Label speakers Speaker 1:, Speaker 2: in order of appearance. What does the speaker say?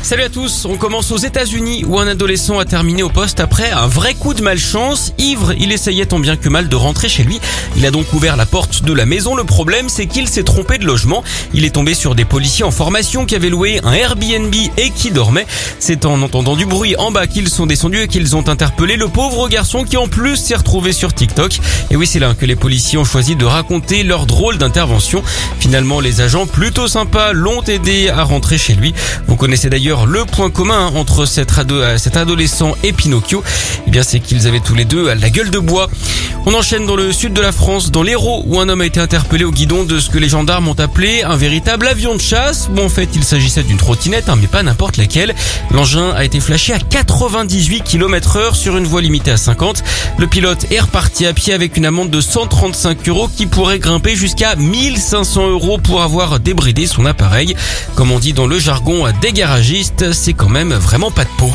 Speaker 1: Salut à tous, on commence aux États-Unis où un adolescent a terminé au poste après un vrai coup de malchance. Ivre, il essayait tant bien que mal de rentrer chez lui. Il a donc ouvert la porte de la maison. Le problème, c'est qu'il s'est trompé de logement. Il est tombé sur des policiers en formation qui avaient loué un Airbnb et qui dormaient. C'est en entendant du bruit en bas qu'ils sont descendus et qu'ils ont interpellé le pauvre garçon qui en plus s'est retrouvé sur TikTok. Et oui, c'est là que les policiers ont choisi de raconter leur drôle d'intervention. Finalement, les agents plutôt sympas l'ont aidé à rentrer chez lui. Vous connaissez d'ailleurs le point commun entre euh, cet, adolescent et Pinocchio, eh bien c'est qu'ils avaient tous les deux la gueule de bois. On enchaîne dans le sud de la France, dans l'Hérault, où un homme a été interpellé au guidon de ce que les gendarmes ont appelé un véritable avion de chasse. Bon, en fait, il s'agissait d'une trottinette, hein, mais pas n'importe laquelle. L'engin a été flashé à 98 km heure sur une voie limitée à 50. Le pilote est reparti à pied avec une amende de 135 euros qui pourrait grimper jusqu'à 1500 euros pour avoir débridé son appareil. Comme on dit dans le jargon des garagistes, c'est quand même vraiment pas de peau.